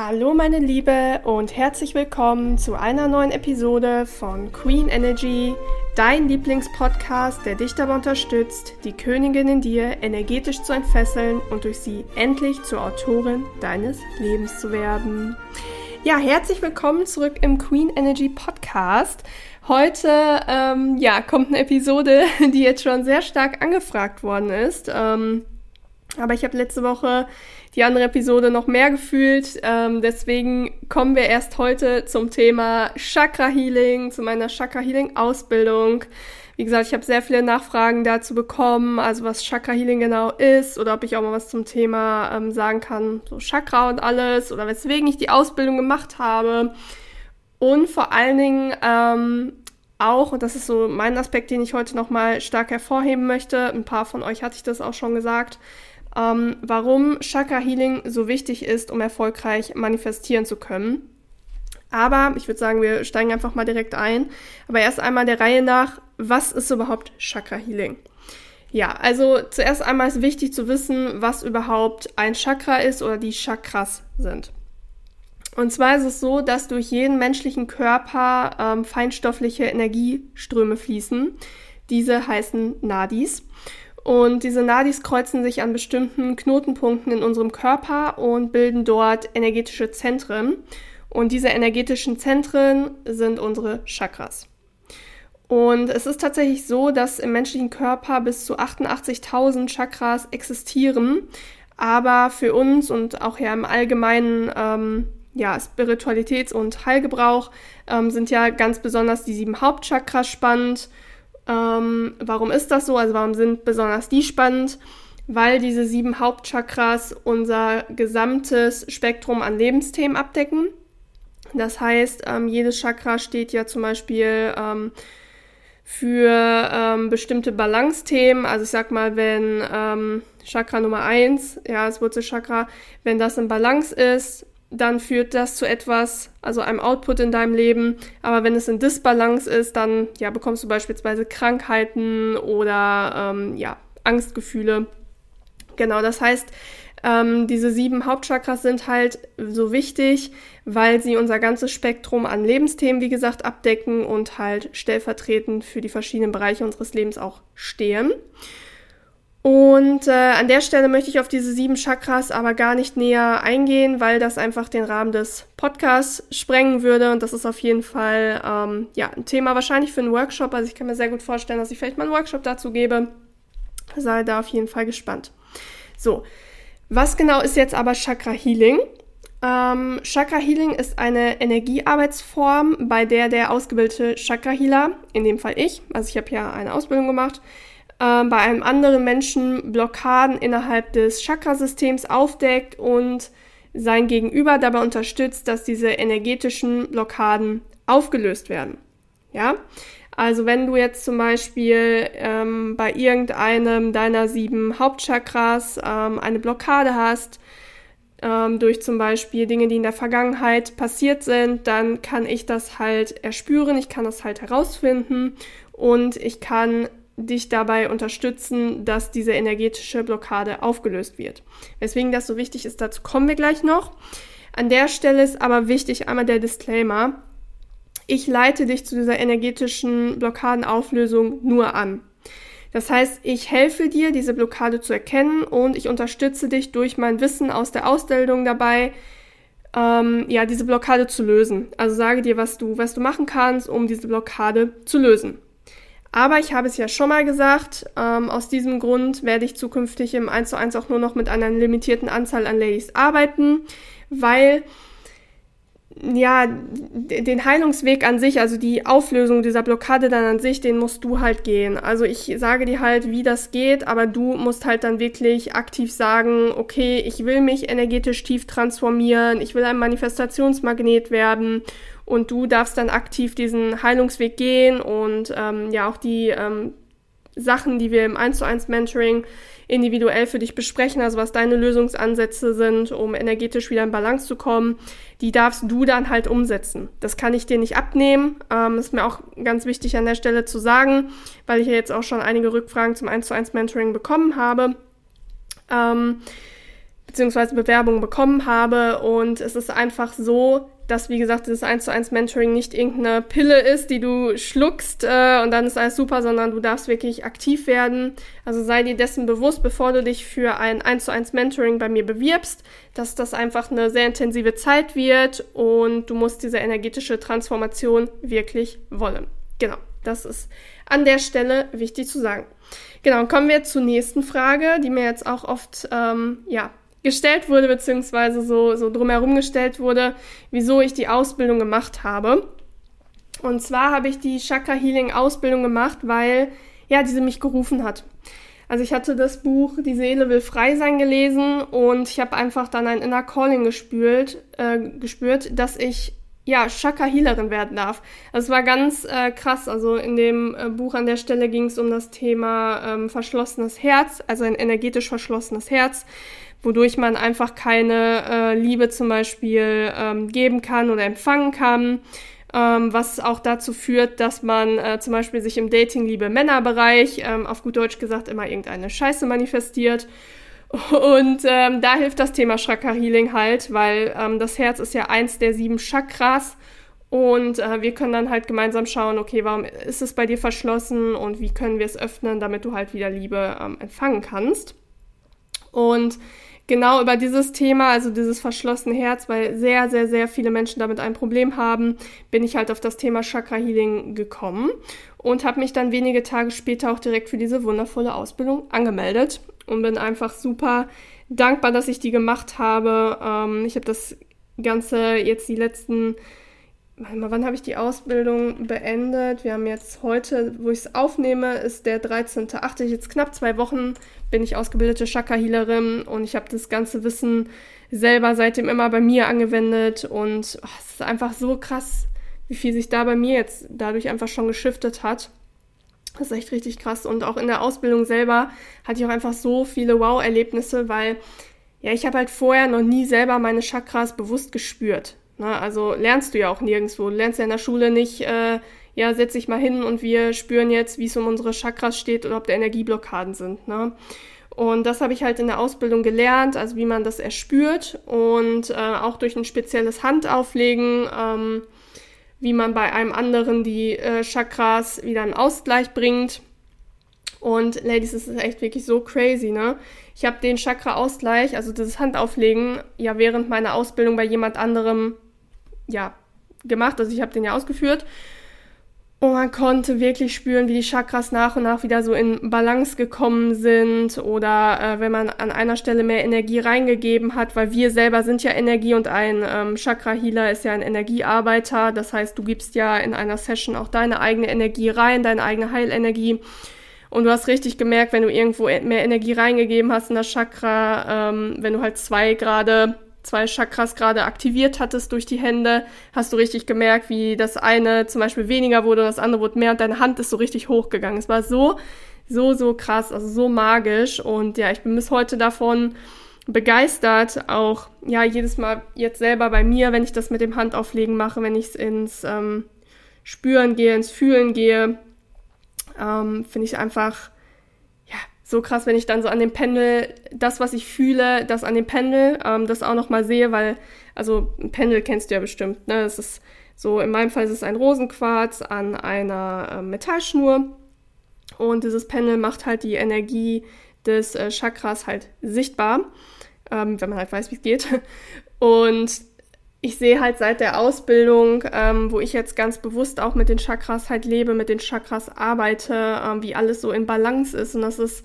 Hallo meine Liebe und herzlich willkommen zu einer neuen Episode von Queen Energy, dein Lieblingspodcast, der dich dabei unterstützt, die Königin in dir energetisch zu entfesseln und durch sie endlich zur Autorin deines Lebens zu werden. Ja, herzlich willkommen zurück im Queen Energy Podcast. Heute ähm, ja, kommt eine Episode, die jetzt schon sehr stark angefragt worden ist. Ähm, aber ich habe letzte Woche die andere Episode noch mehr gefühlt. Ähm, deswegen kommen wir erst heute zum Thema Chakra Healing, zu meiner Chakra Healing Ausbildung. Wie gesagt, ich habe sehr viele Nachfragen dazu bekommen, also was Chakra Healing genau ist oder ob ich auch mal was zum Thema ähm, sagen kann, so Chakra und alles oder weswegen ich die Ausbildung gemacht habe. Und vor allen Dingen ähm, auch, und das ist so mein Aspekt, den ich heute nochmal stark hervorheben möchte, ein paar von euch hatte ich das auch schon gesagt, ähm, warum Chakra Healing so wichtig ist, um erfolgreich manifestieren zu können. Aber ich würde sagen, wir steigen einfach mal direkt ein. Aber erst einmal der Reihe nach, was ist überhaupt Chakra Healing? Ja, also zuerst einmal ist wichtig zu wissen, was überhaupt ein Chakra ist oder die Chakras sind. Und zwar ist es so, dass durch jeden menschlichen Körper ähm, feinstoffliche Energieströme fließen. Diese heißen Nadis. Und diese Nadis kreuzen sich an bestimmten Knotenpunkten in unserem Körper und bilden dort energetische Zentren. Und diese energetischen Zentren sind unsere Chakras. Und es ist tatsächlich so, dass im menschlichen Körper bis zu 88.000 Chakras existieren. Aber für uns und auch ja im allgemeinen ähm, ja, Spiritualitäts- und Heilgebrauch ähm, sind ja ganz besonders die sieben Hauptchakras spannend. Ähm, warum ist das so? Also warum sind besonders die spannend? Weil diese sieben Hauptchakras unser gesamtes Spektrum an Lebensthemen abdecken. Das heißt, ähm, jedes Chakra steht ja zum Beispiel ähm, für ähm, bestimmte Balance-Themen. Also ich sag mal, wenn ähm, Chakra Nummer eins, ja, das Wurzelchakra, wenn das in Balance ist, dann führt das zu etwas, also einem Output in deinem Leben. Aber wenn es in Disbalance ist, dann ja, bekommst du beispielsweise Krankheiten oder ähm, ja, Angstgefühle. Genau, das heißt, ähm, diese sieben Hauptchakras sind halt so wichtig, weil sie unser ganzes Spektrum an Lebensthemen, wie gesagt, abdecken und halt stellvertretend für die verschiedenen Bereiche unseres Lebens auch stehen. Und äh, an der Stelle möchte ich auf diese sieben Chakras aber gar nicht näher eingehen, weil das einfach den Rahmen des Podcasts sprengen würde. Und das ist auf jeden Fall ähm, ja, ein Thema wahrscheinlich für einen Workshop. Also ich kann mir sehr gut vorstellen, dass ich vielleicht mal einen Workshop dazu gebe. Sei da auf jeden Fall gespannt. So, was genau ist jetzt aber Chakra Healing? Ähm, Chakra Healing ist eine Energiearbeitsform, bei der der ausgebildete Chakra Healer, in dem Fall ich, also ich habe ja eine Ausbildung gemacht, ähm, bei einem anderen Menschen Blockaden innerhalb des Chakrasystems aufdeckt und sein Gegenüber dabei unterstützt, dass diese energetischen Blockaden aufgelöst werden. Ja, also wenn du jetzt zum Beispiel ähm, bei irgendeinem deiner sieben Hauptchakras ähm, eine Blockade hast, ähm, durch zum Beispiel Dinge, die in der Vergangenheit passiert sind, dann kann ich das halt erspüren, ich kann das halt herausfinden und ich kann dich dabei unterstützen, dass diese energetische Blockade aufgelöst wird. Weswegen das so wichtig ist, dazu kommen wir gleich noch. An der Stelle ist aber wichtig einmal der Disclaimer. Ich leite dich zu dieser energetischen Blockadenauflösung nur an. Das heißt, ich helfe dir, diese Blockade zu erkennen und ich unterstütze dich durch mein Wissen aus der Ausbildung dabei, ähm, ja, diese Blockade zu lösen. Also sage dir, was du, was du machen kannst, um diese Blockade zu lösen. Aber ich habe es ja schon mal gesagt, ähm, aus diesem Grund werde ich zukünftig im 1 zu 1 auch nur noch mit einer limitierten Anzahl an Ladies arbeiten, weil ja, den Heilungsweg an sich, also die Auflösung dieser Blockade dann an sich, den musst du halt gehen. Also ich sage dir halt, wie das geht, aber du musst halt dann wirklich aktiv sagen, okay, ich will mich energetisch tief transformieren, ich will ein Manifestationsmagnet werden und du darfst dann aktiv diesen Heilungsweg gehen und ähm, ja auch die ähm, Sachen, die wir im 1 zu 1 Mentoring individuell für dich besprechen, also was deine Lösungsansätze sind, um energetisch wieder in Balance zu kommen, die darfst du dann halt umsetzen. Das kann ich dir nicht abnehmen. Ähm, ist mir auch ganz wichtig an der Stelle zu sagen, weil ich ja jetzt auch schon einige Rückfragen zum 1 zu 1 Mentoring bekommen habe. Ähm, beziehungsweise Bewerbungen bekommen habe. Und es ist einfach so, dass, wie gesagt, dieses 1 zu 1 Mentoring nicht irgendeine Pille ist, die du schluckst äh, und dann ist alles super, sondern du darfst wirklich aktiv werden. Also sei dir dessen bewusst, bevor du dich für ein 1 zu 1 Mentoring bei mir bewirbst, dass das einfach eine sehr intensive Zeit wird und du musst diese energetische Transformation wirklich wollen. Genau, das ist an der Stelle wichtig zu sagen. Genau, kommen wir zur nächsten Frage, die mir jetzt auch oft ähm, ja, gestellt wurde, beziehungsweise so, so drumherum gestellt wurde, wieso ich die Ausbildung gemacht habe. Und zwar habe ich die Chakra Healing Ausbildung gemacht, weil ja, diese mich gerufen hat. Also ich hatte das Buch Die Seele will frei sein gelesen und ich habe einfach dann ein Inner Calling gespürt, äh, gespürt, dass ich ja Chakra Healerin werden darf. Das war ganz äh, krass. Also in dem äh, Buch an der Stelle ging es um das Thema ähm, verschlossenes Herz, also ein energetisch verschlossenes Herz wodurch man einfach keine äh, Liebe zum Beispiel ähm, geben kann oder empfangen kann. Ähm, was auch dazu führt, dass man äh, zum Beispiel sich im Dating-Liebe-Männer-Bereich, ähm, auf gut Deutsch gesagt, immer irgendeine Scheiße manifestiert. Und ähm, da hilft das Thema Chakra Healing halt, weil ähm, das Herz ist ja eins der sieben Chakras und äh, wir können dann halt gemeinsam schauen, okay, warum ist es bei dir verschlossen und wie können wir es öffnen, damit du halt wieder Liebe ähm, empfangen kannst. Und genau über dieses Thema, also dieses verschlossene Herz, weil sehr, sehr, sehr viele Menschen damit ein Problem haben, bin ich halt auf das Thema Chakra Healing gekommen und habe mich dann wenige Tage später auch direkt für diese wundervolle Ausbildung angemeldet und bin einfach super dankbar, dass ich die gemacht habe. Ähm, ich habe das Ganze jetzt die letzten wann habe ich die Ausbildung beendet? Wir haben jetzt heute, wo ich es aufnehme, ist der 13.8. Jetzt knapp zwei Wochen bin ich ausgebildete Chakra-Healerin und ich habe das ganze Wissen selber seitdem immer bei mir angewendet und oh, es ist einfach so krass, wie viel sich da bei mir jetzt dadurch einfach schon geschiftet hat. Das ist echt richtig krass. Und auch in der Ausbildung selber hatte ich auch einfach so viele Wow-Erlebnisse, weil ja, ich habe halt vorher noch nie selber meine Chakras bewusst gespürt. Na, ne? also lernst du ja auch nirgendwo. Du lernst ja in der Schule nicht, äh, ja, setz dich mal hin und wir spüren jetzt, wie es um unsere Chakras steht oder ob da Energieblockaden sind. Ne? Und das habe ich halt in der Ausbildung gelernt, also wie man das erspürt und äh, auch durch ein spezielles Handauflegen, ähm, wie man bei einem anderen die äh, Chakras wieder in Ausgleich bringt. Und Ladies, das ist echt wirklich so crazy, ne? Ich habe den Chakra-Ausgleich, also dieses Handauflegen, ja während meiner Ausbildung bei jemand anderem ja, gemacht. Also ich habe den ja ausgeführt. Und man konnte wirklich spüren, wie die Chakras nach und nach wieder so in Balance gekommen sind oder äh, wenn man an einer Stelle mehr Energie reingegeben hat, weil wir selber sind ja Energie und ein ähm, Chakra-Healer ist ja ein Energiearbeiter. Das heißt, du gibst ja in einer Session auch deine eigene Energie rein, deine eigene Heilenergie. Und du hast richtig gemerkt, wenn du irgendwo e-, mehr Energie reingegeben hast in das Chakra, ähm, wenn du halt zwei gerade zwei Chakras gerade aktiviert hattest durch die Hände, hast du richtig gemerkt, wie das eine zum Beispiel weniger wurde und das andere wurde mehr und deine Hand ist so richtig hochgegangen. Es war so, so, so krass, also so magisch und ja, ich bin bis heute davon begeistert, auch ja, jedes Mal jetzt selber bei mir, wenn ich das mit dem Handauflegen mache, wenn ich ins ähm, Spüren gehe, ins Fühlen gehe, ähm, finde ich einfach so krass, wenn ich dann so an dem Pendel, das, was ich fühle, das an dem Pendel, ähm, das auch nochmal sehe, weil, also ein Pendel kennst du ja bestimmt, ne? Das ist so, in meinem Fall ist es ein Rosenquarz an einer äh, Metallschnur. Und dieses Pendel macht halt die Energie des äh, Chakras halt sichtbar, ähm, wenn man halt weiß, wie es geht. Und ich sehe halt seit der Ausbildung, ähm, wo ich jetzt ganz bewusst auch mit den Chakras halt lebe, mit den Chakras arbeite, ähm, wie alles so in Balance ist. Und das ist,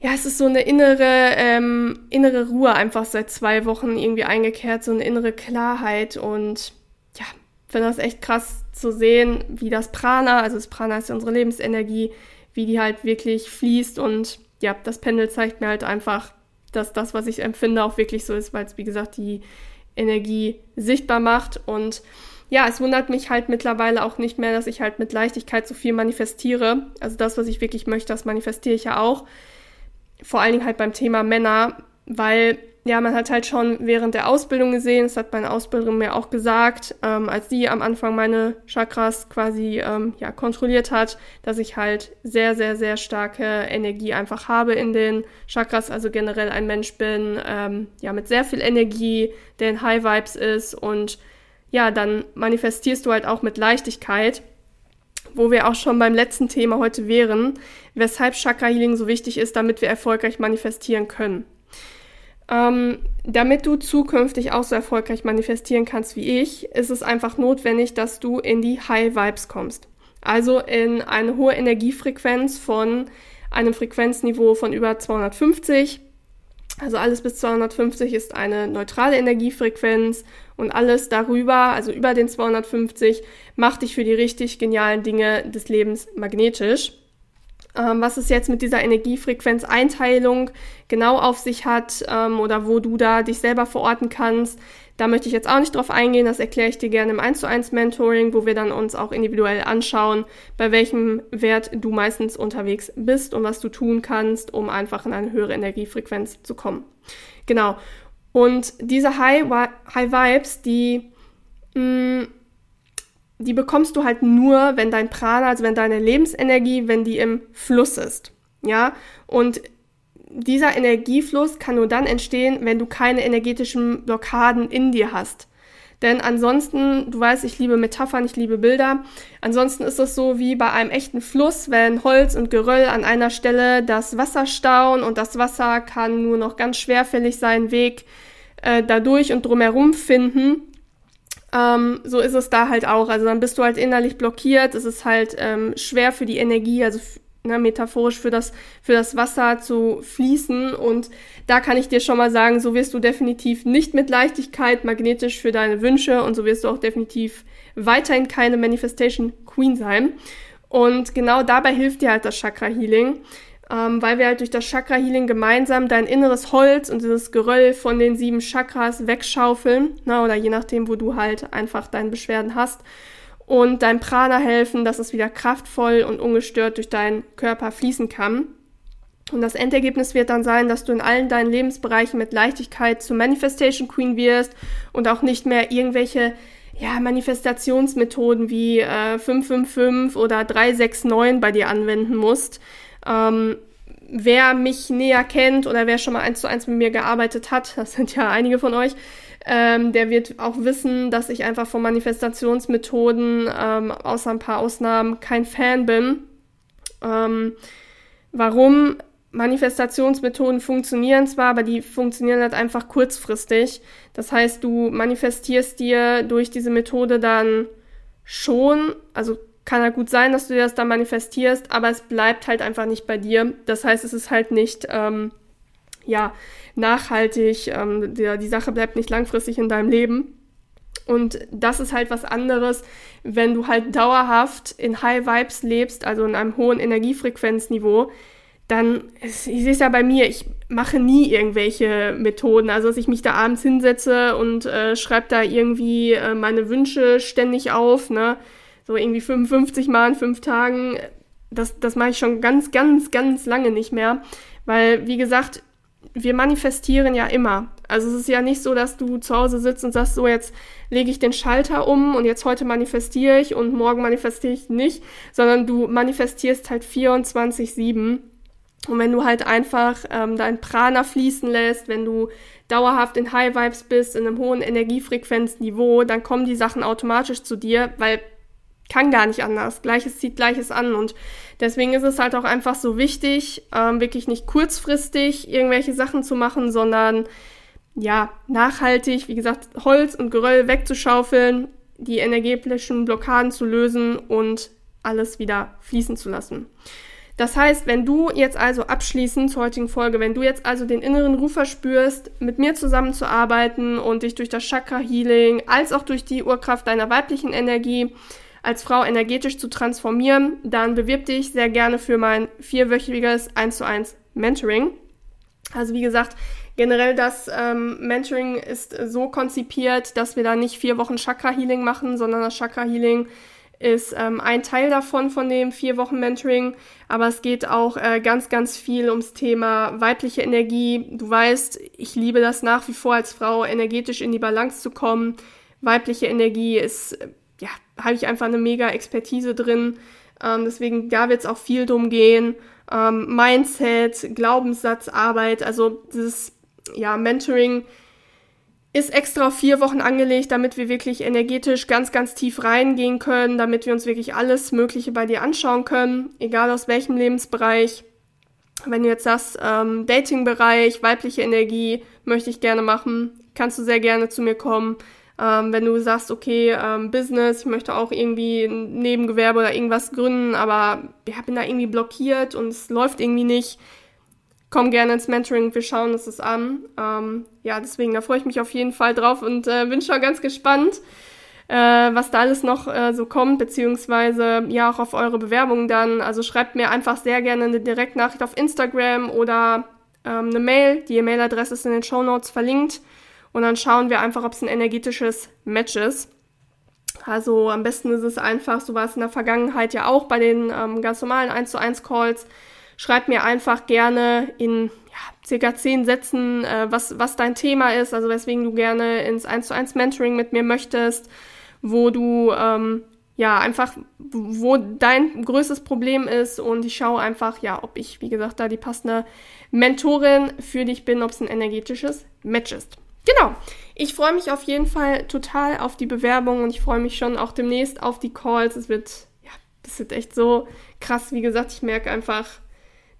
ja, es ist so eine innere, ähm, innere Ruhe einfach seit zwei Wochen irgendwie eingekehrt, so eine innere Klarheit. Und ja, finde das echt krass zu sehen, wie das Prana, also das Prana ist ja unsere Lebensenergie, wie die halt wirklich fließt. Und ja, das Pendel zeigt mir halt einfach, dass das, was ich empfinde, auch wirklich so ist, weil es, wie gesagt, die Energie sichtbar macht. Und ja, es wundert mich halt mittlerweile auch nicht mehr, dass ich halt mit Leichtigkeit so viel manifestiere. Also das, was ich wirklich möchte, das manifestiere ich ja auch. Vor allen Dingen halt beim Thema Männer, weil ja, man hat halt schon während der Ausbildung gesehen, das hat meine Ausbilderin mir auch gesagt, ähm, als sie am Anfang meine Chakras quasi ähm, ja, kontrolliert hat, dass ich halt sehr, sehr, sehr starke Energie einfach habe in den Chakras, also generell ein Mensch bin, ähm, ja, mit sehr viel Energie, der in High Vibes ist und ja, dann manifestierst du halt auch mit Leichtigkeit, wo wir auch schon beim letzten Thema heute wären, weshalb Chakra Healing so wichtig ist, damit wir erfolgreich manifestieren können. Ähm, damit du zukünftig auch so erfolgreich manifestieren kannst wie ich, ist es einfach notwendig, dass du in die High Vibes kommst. Also in eine hohe Energiefrequenz von einem Frequenzniveau von über 250. Also alles bis 250 ist eine neutrale Energiefrequenz und alles darüber, also über den 250, macht dich für die richtig genialen Dinge des Lebens magnetisch. Ähm, was es jetzt mit dieser Energiefrequenzeinteilung genau auf sich hat ähm, oder wo du da dich selber verorten kannst, da möchte ich jetzt auch nicht drauf eingehen. Das erkläre ich dir gerne im 1 zu 1 Mentoring, wo wir dann uns auch individuell anschauen, bei welchem Wert du meistens unterwegs bist und was du tun kannst, um einfach in eine höhere Energiefrequenz zu kommen. Genau. Und diese High, High Vibes, die mh, mm, die bekommst du halt nur, wenn dein Prana, also wenn deine Lebensenergie, wenn die im Fluss ist. Ja, und dieser Energiefluss kann nur dann entstehen, wenn du keine energetischen Blockaden in dir hast. Denn ansonsten, du weißt, ich liebe Metaphern, ich liebe Bilder. Ansonsten ist es so wie bei einem echten Fluss, wenn Holz und Geröll an einer Stelle das Wasser stauen und das Wasser kann nur noch ganz schwerfällig seinen Weg äh, dadurch und drumherum finden ähm, so ist es da halt auch. Also dann bist du halt innerlich blockiert. Es ist halt ähm, schwer für die Energie, also ne, metaphorisch für das, für das Wasser zu fließen. Und da kann ich dir schon mal sagen, so wirst du definitiv nicht mit Leichtigkeit magnetisch für deine Wünsche und so wirst du auch definitiv weiterhin keine Manifestation Queen sein. Und genau dabei hilft dir halt das Chakra Healing ähm, weil wir halt durch das Chakra Healing gemeinsam dein inneres Holz und dieses Geröll von den sieben Chakras wegschaufeln, na, oder je nachdem, wo du halt einfach deine Beschwerden hast und deinem Prana helfen, dass es wieder kraftvoll und ungestört durch deinen Körper fließen kann. Und das Endergebnis wird dann sein, dass du in allen deinen Lebensbereichen mit Leichtigkeit zur Manifestation Queen wirst und auch nicht mehr irgendwelche ja, Manifestationsmethoden wie äh, 555 oder 369 bei dir anwenden musst, ähm, wer mich näher kennt oder wer schon mal eins zu eins mit mir gearbeitet hat, das sind ja einige von euch, ähm, der wird auch wissen, dass ich einfach von Manifestationsmethoden, ähm, außer ein paar Ausnahmen, kein Fan bin. Ähm, warum? Manifestationsmethoden funktionieren zwar, aber die funktionieren halt einfach kurzfristig. Das heißt, du manifestierst dir durch diese Methode dann schon, also kann halt gut sein, dass du dir das dann manifestierst, aber es bleibt halt einfach nicht bei dir. Das heißt, es ist halt nicht, ähm, ja, nachhaltig, ähm, die, die Sache bleibt nicht langfristig in deinem Leben. Und das ist halt was anderes, wenn du halt dauerhaft in High Vibes lebst, also in einem hohen Energiefrequenzniveau, dann, ich sehe es ja bei mir, ich mache nie irgendwelche Methoden, also dass ich mich da abends hinsetze und äh, schreibe da irgendwie äh, meine Wünsche ständig auf, ne? So irgendwie 55 Mal in fünf Tagen, das, das mache ich schon ganz, ganz, ganz lange nicht mehr. Weil, wie gesagt, wir manifestieren ja immer. Also es ist ja nicht so, dass du zu Hause sitzt und sagst, so jetzt lege ich den Schalter um und jetzt heute manifestiere ich und morgen manifestiere ich nicht, sondern du manifestierst halt 24-7. Und wenn du halt einfach ähm, dein Prana fließen lässt, wenn du dauerhaft in High Vibes bist, in einem hohen Energiefrequenzniveau, dann kommen die Sachen automatisch zu dir, weil kann gar nicht anders. Gleiches zieht Gleiches an. Und deswegen ist es halt auch einfach so wichtig, ähm, wirklich nicht kurzfristig irgendwelche Sachen zu machen, sondern ja, nachhaltig, wie gesagt, Holz und Geröll wegzuschaufeln, die energetischen Blockaden zu lösen und alles wieder fließen zu lassen. Das heißt, wenn du jetzt also abschließend zur heutigen Folge, wenn du jetzt also den inneren Ruf verspürst, mit mir zusammenzuarbeiten und dich durch das Chakra Healing als auch durch die Urkraft deiner weiblichen Energie als Frau energetisch zu transformieren, dann bewirb dich sehr gerne für mein vierwöchiges 1 zu 1 Mentoring. Also wie gesagt, generell das ähm, Mentoring ist so konzipiert, dass wir da nicht vier Wochen Chakra Healing machen, sondern das Chakra Healing ist ähm, ein Teil davon von dem vier Wochen Mentoring, aber es geht auch äh, ganz, ganz viel ums Thema weibliche Energie. Du weißt, ich liebe das nach wie vor als Frau, energetisch in die Balance zu kommen. Weibliche Energie ist, habe ich einfach eine mega Expertise drin. Ähm, deswegen, da wird es auch viel drum gehen. Ähm, Mindset, Glaubenssatzarbeit, also dieses, ja, Mentoring ist extra vier Wochen angelegt, damit wir wirklich energetisch ganz, ganz tief reingehen können, damit wir uns wirklich alles Mögliche bei dir anschauen können, egal aus welchem Lebensbereich. Wenn du jetzt sagst, ähm, Dating-Bereich, weibliche Energie möchte ich gerne machen, kannst du sehr gerne zu mir kommen. Ähm, wenn du sagst, okay, ähm, Business, ich möchte auch irgendwie ein Nebengewerbe oder irgendwas gründen, aber ja, bin da irgendwie blockiert und es läuft irgendwie nicht, komm gerne ins Mentoring, wir schauen uns das an. Ähm, ja, deswegen, da freue ich mich auf jeden Fall drauf und äh, bin schon ganz gespannt, äh, was da alles noch äh, so kommt, beziehungsweise ja auch auf eure Bewerbungen dann. Also schreibt mir einfach sehr gerne eine Direktnachricht auf Instagram oder ähm, eine Mail. Die E-Mail-Adresse ist in den Show Notes verlinkt. Und dann schauen wir einfach, ob es ein energetisches Match ist. Also am besten ist es einfach, so war es in der Vergangenheit ja auch bei den ähm, ganz normalen 1 zu 1 Calls, Schreib mir einfach gerne in ja, circa zehn Sätzen, äh, was, was dein Thema ist, also weswegen du gerne ins 1 zu 1 Mentoring mit mir möchtest, wo du ähm, ja einfach, wo dein größtes Problem ist und ich schaue einfach, ja, ob ich, wie gesagt, da die passende Mentorin für dich bin, ob es ein energetisches Match ist. Genau. Ich freue mich auf jeden Fall total auf die Bewerbung und ich freue mich schon auch demnächst auf die Calls. Es wird, ja, das wird echt so krass. Wie gesagt, ich merke einfach,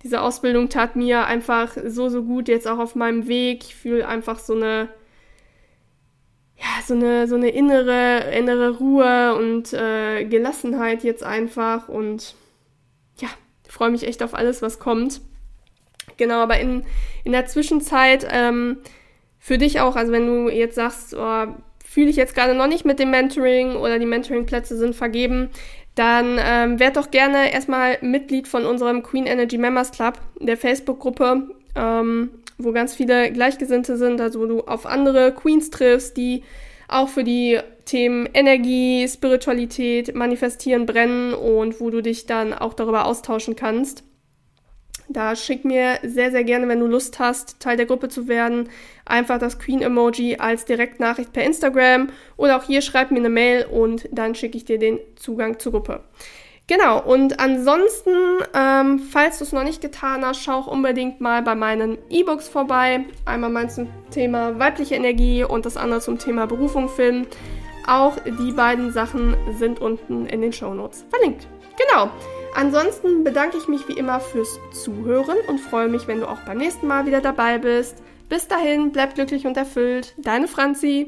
diese Ausbildung tat mir einfach so, so gut jetzt auch auf meinem Weg. Ich fühle einfach so eine, ja, so eine, so eine innere, innere Ruhe und äh, Gelassenheit jetzt einfach und ja, freue mich echt auf alles, was kommt. Genau, aber in, in der Zwischenzeit ähm, für dich auch, also wenn du jetzt sagst, oh, fühle ich jetzt gerade noch nicht mit dem Mentoring oder die Mentoring-Plätze sind vergeben, dann ähm, werd doch gerne erstmal Mitglied von unserem Queen Energy Members Club, der Facebook-Gruppe, ähm, wo ganz viele Gleichgesinnte sind, also wo du auf andere Queens triffst, die auch für die Themen Energie, Spiritualität, Manifestieren brennen und wo du dich dann auch darüber austauschen kannst. Da schick mir sehr, sehr gerne, wenn du Lust hast, Teil der Gruppe zu werden, einfach das Queen-Emoji als Direktnachricht per Instagram oder auch hier schreib mir eine Mail und dann schicke ich dir den Zugang zur Gruppe. Genau, und ansonsten, ähm, falls du es noch nicht getan hast, schau auch unbedingt mal bei meinen E-Books vorbei. Einmal meins zum Thema weibliche Energie und das andere zum Thema Berufung finden. Auch die beiden Sachen sind unten in den Show Notes verlinkt. Genau. Ansonsten bedanke ich mich wie immer fürs Zuhören und freue mich, wenn du auch beim nächsten Mal wieder dabei bist. Bis dahin, bleib glücklich und erfüllt. Deine Franzi.